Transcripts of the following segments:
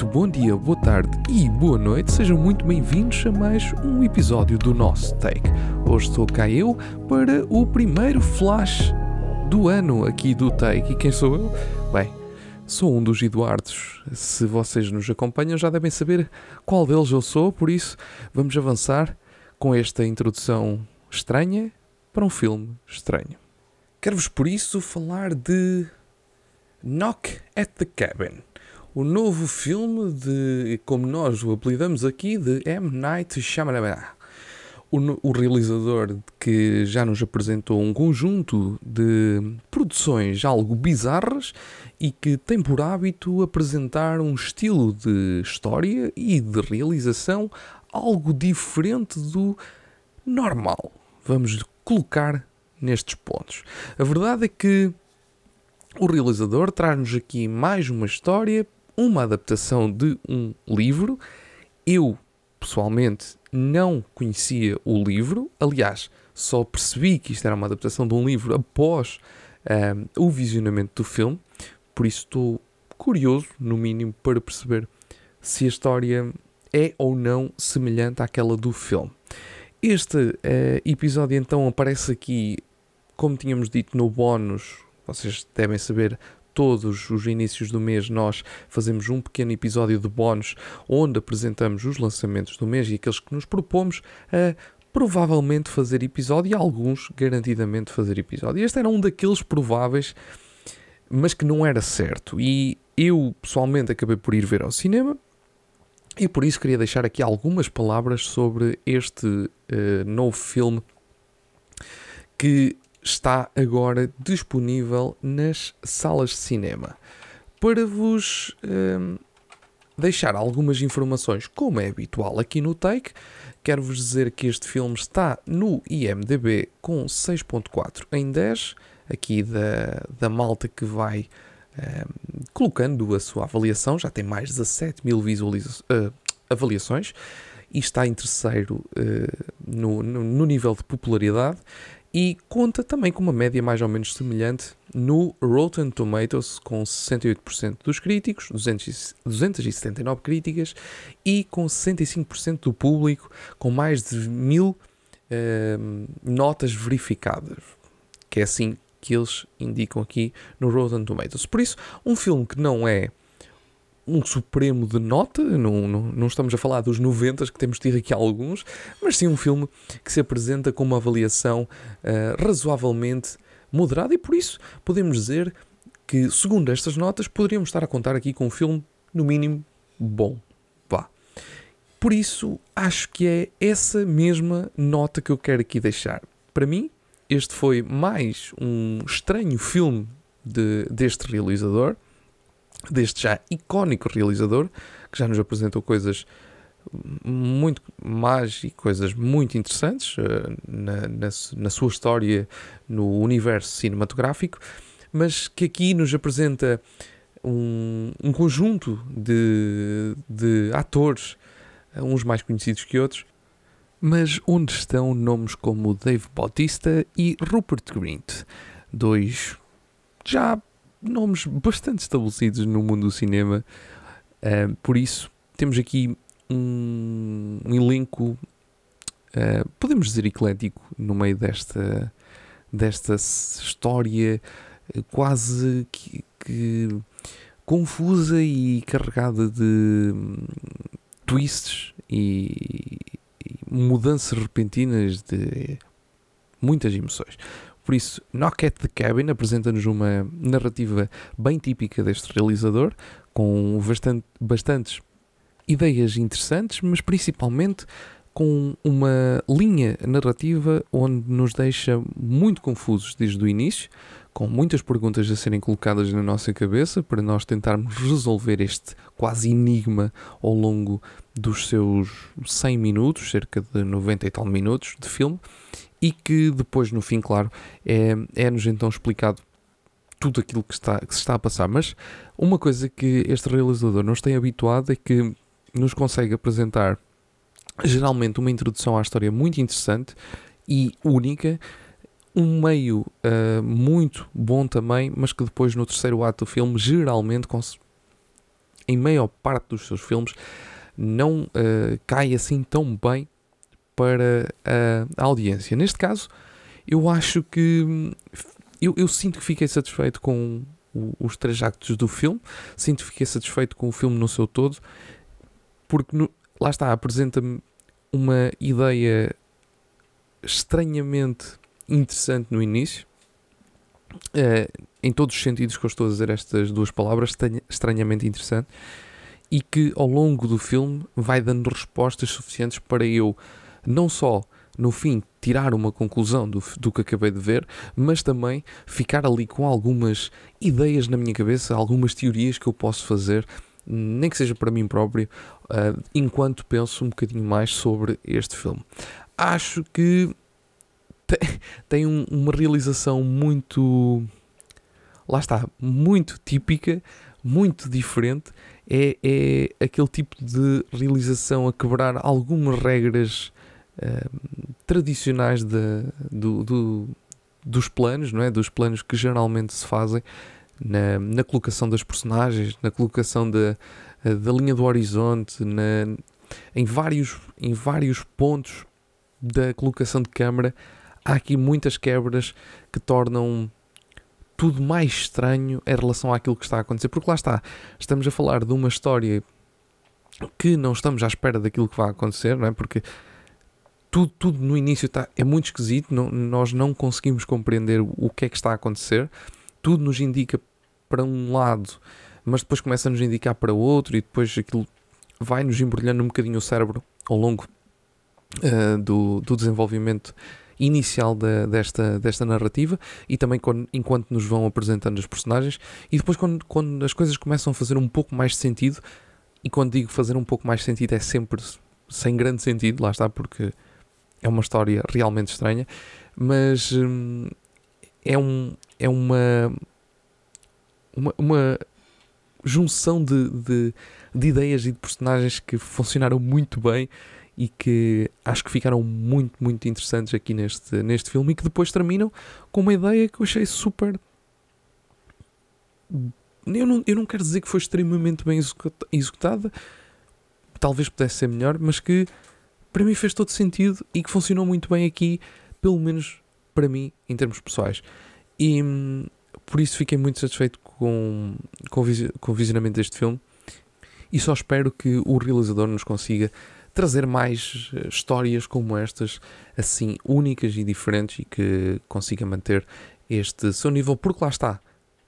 Muito bom dia, boa tarde e boa noite. Sejam muito bem-vindos a mais um episódio do nosso Take. Hoje estou cá eu para o primeiro flash do ano aqui do Take. E quem sou eu? Bem, sou um dos Eduardos. Se vocês nos acompanham já devem saber qual deles eu sou, por isso vamos avançar com esta introdução estranha para um filme estranho. Quero-vos por isso falar de Knock at the Cabin o novo filme de, como nós o apelidamos aqui, de M. Night Shyamalan. O, o, realizador que já nos apresentou um conjunto de produções algo bizarras e que tem por hábito apresentar um estilo de história e de realização algo diferente do normal. Vamos colocar nestes pontos. A verdade é que o realizador traz-nos aqui mais uma história uma adaptação de um livro. Eu, pessoalmente, não conhecia o livro. Aliás, só percebi que isto era uma adaptação de um livro após um, o visionamento do filme. Por isso estou curioso, no mínimo, para perceber se a história é ou não semelhante àquela do filme. Este uh, episódio então aparece aqui, como tínhamos dito no bónus, vocês devem saber, todos os inícios do mês nós fazemos um pequeno episódio de bónus onde apresentamos os lançamentos do mês e aqueles que nos propomos a provavelmente fazer episódio e alguns garantidamente fazer episódio. Este era um daqueles prováveis, mas que não era certo. E eu pessoalmente acabei por ir ver ao cinema e por isso queria deixar aqui algumas palavras sobre este uh, novo filme que está agora disponível nas salas de cinema. Para vos um, deixar algumas informações, como é habitual aqui no Take, quero-vos dizer que este filme está no IMDB com 6.4 em 10, aqui da, da malta que vai um, colocando a sua avaliação, já tem mais de 17 mil uh, avaliações e está em terceiro uh, no, no, no nível de popularidade e conta também com uma média mais ou menos semelhante no Rotten Tomatoes, com 68% dos críticos, 200, 279 críticas, e com 65% do público, com mais de mil uh, notas verificadas, que é assim que eles indicam aqui no Rotten Tomatoes. Por isso, um filme que não é um supremo de nota, não, não, não, estamos a falar dos 90 que temos tido aqui alguns, mas sim um filme que se apresenta com uma avaliação uh, razoavelmente moderada e por isso podemos dizer que, segundo estas notas, poderíamos estar a contar aqui com um filme, no mínimo, bom. Vá. Por isso, acho que é essa mesma nota que eu quero aqui deixar. Para mim, este foi mais um estranho filme de, deste realizador deste já icónico realizador, que já nos apresentou coisas muito más e coisas muito interessantes uh, na, na, na, sua história no universo cinematográfico, mas que aqui nos apresenta um, um conjunto de, de atores, uns mais conhecidos que outros, mas onde estão nomes como Dave Bautista e Rupert Grint, dois já nomes bastante estabelecidos no mundo do cinema. Uh, por isso, temos aqui um, um elenco, uh, podemos dizer, eclético no meio desta, desta história quase que, que confusa e carregada de hum, twists e, e mudanças repentinas de muitas emoções. Por isso, Knock at the Cabin apresenta-nos uma narrativa bem típica deste realizador, com bastante, bastantes ideias interessantes, mas principalmente com uma linha narrativa onde nos deixa muito confusos desde o início, com muitas perguntas a serem colocadas na nossa cabeça para nós tentarmos resolver este quase enigma ao longo dos seus 100 minutos, cerca de 90 e tal minutos de filme, e que depois, no fim, claro, é, é-nos então explicado tudo aquilo que, está, que se está a passar. Mas uma coisa que este realizador nos tem habituado é que nos consegue apresentar geralmente uma introdução à história muito interessante e única, um meio uh, muito bom também, mas que depois no terceiro ato do filme geralmente em maior parte dos seus filmes, não uh, cai assim tão bem para a, audiência. Neste caso, eu acho que eu, eu sinto que fiquei satisfeito com o, os três actos do filme, sinto que fiquei satisfeito com o filme no seu todo, porque no, lá está, apresenta-me uma ideia estranhamente interessante no início. Uh, em todos os sentidos que eu estou a dizer estas duas palavras, estranhamente interessante, e que ao longo do filme vai dando respostas suficientes para eu não só no fim tirar uma conclusão do, do que acabei de ver, mas também ficar ali com algumas ideias na minha cabeça, algumas teorias que eu posso fazer, nem que seja para mim próprio, uh, enquanto penso um bocadinho mais sobre este filme. Acho que tem um, uma realização muito. Lá está, muito típica, muito diferente. É, é aquele tipo de realização a quebrar algumas regras uh, tradicionais de, do, do, dos planos, não é? Dos planos que geralmente se fazem na, na colocação das personagens, na colocação da, da linha do horizonte, na, em, vários, em vários pontos da colocação de câmera há aqui muitas quebras que tornam tudo mais estranho em relação àquilo que está a acontecer. Porque lá está, estamos a falar de uma história que não estamos à espera daquilo que vai acontecer, não é? Porque tudo, tudo no início está, é muito esquisito, não, nós não conseguimos compreender o que é que está a acontecer, tudo nos indica para um lado, mas depois começa a nos indicar para outro e depois aquilo vai nos embrulhando um bocadinho o cérebro ao longo uh, do, do desenvolvimento inicial da, desta, desta narrativa e também quando, enquanto nos vão apresentando os personagens. E depois quando, quando as coisas começam a fazer um pouco mais de sentido e quando digo fazer um pouco mais de sentido é sempre sem grande sentido, lá está porque é uma história realmente estranha, mas hum, é, um, é uma, uma, uma junção de, de, de ideias e de personagens que funcionaram muito bem e que acho que ficaram muito, muito interessantes aqui neste, neste filme e que depois terminam com uma ideia que eu achei super. Eu não, eu não quero dizer que foi extremamente bem executada, talvez pudesse ser melhor, mas que para mim fez todo sentido e que funcionou muito bem aqui, pelo menos para mim, em termos pessoais. E por isso fiquei muito satisfeito com, com o visionamento deste filme e só espero que o realizador nos consiga trazer mais eh, histórias como estas, assim únicas e diferentes e que consiga manter este seu nível, porque lá está.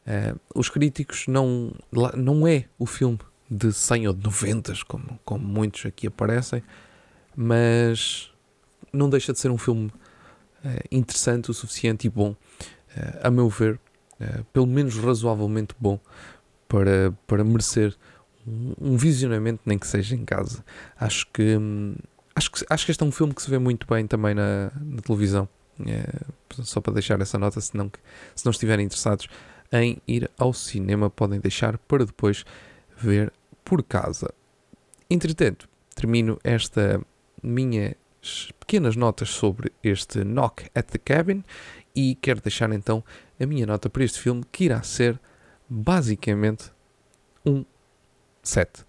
Uh, os críticos não, não é o filme de 100 ou de 90, como, como muitos aqui aparecem, mas não deixa de ser um filme uh, interessante o suficiente e bom, uh, a meu ver, pelo menos razoavelmente bom, para, para merecer um visionamento, nem que seja em casa. Acho que, hum, acho que, acho que este é um filme que se vê muito bem também na, na televisão. É, só para deixar essa nota, se não, se não estiverem interessados em ir ao cinema, podem deixar para depois ver por casa. Entretanto, termino esta minhas pequenas notas sobre este Knock at the Cabin e quero deixar então a minha nota para este filme que irá ser basicamente um 7.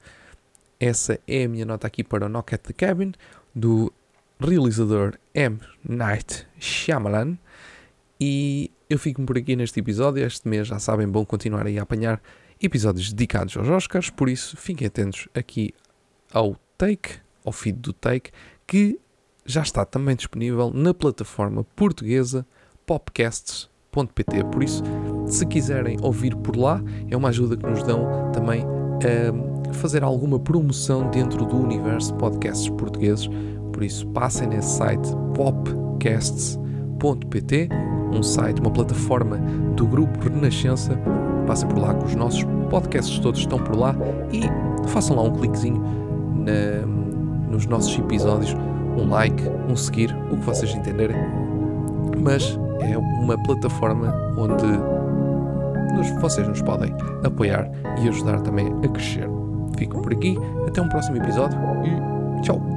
Essa é a minha nota aqui para o Knock at the Cabin, do realizador M. Night Shyamalan. E eu fico por aqui neste episódio. Este mês, já sabem, bom continuar a apanhar episódios dedicados aos Oscars, por isso fiquem atentos aqui ao Take, ao feed do Take, que já está também disponível na plataforma portuguesa popcasts.pt. Por isso, se quiserem ouvir por lá, é uma ajuda que nos dão também a fazer alguma promoção dentro do universo de podcasts portugueses. Por isso, passem nesse site popcasts.pt, um site, uma plataforma do grupo Renascença. Passem por lá, que os nossos podcasts todos estão por lá e façam lá um cliquezinho na, nos nossos episódios, um like, um seguir, o que vocês entenderem. Mas é uma plataforma onde nos, vocês nos podem apoiar e ajudar também a crescer. Fico por aqui, até um próximo episódio e tchau!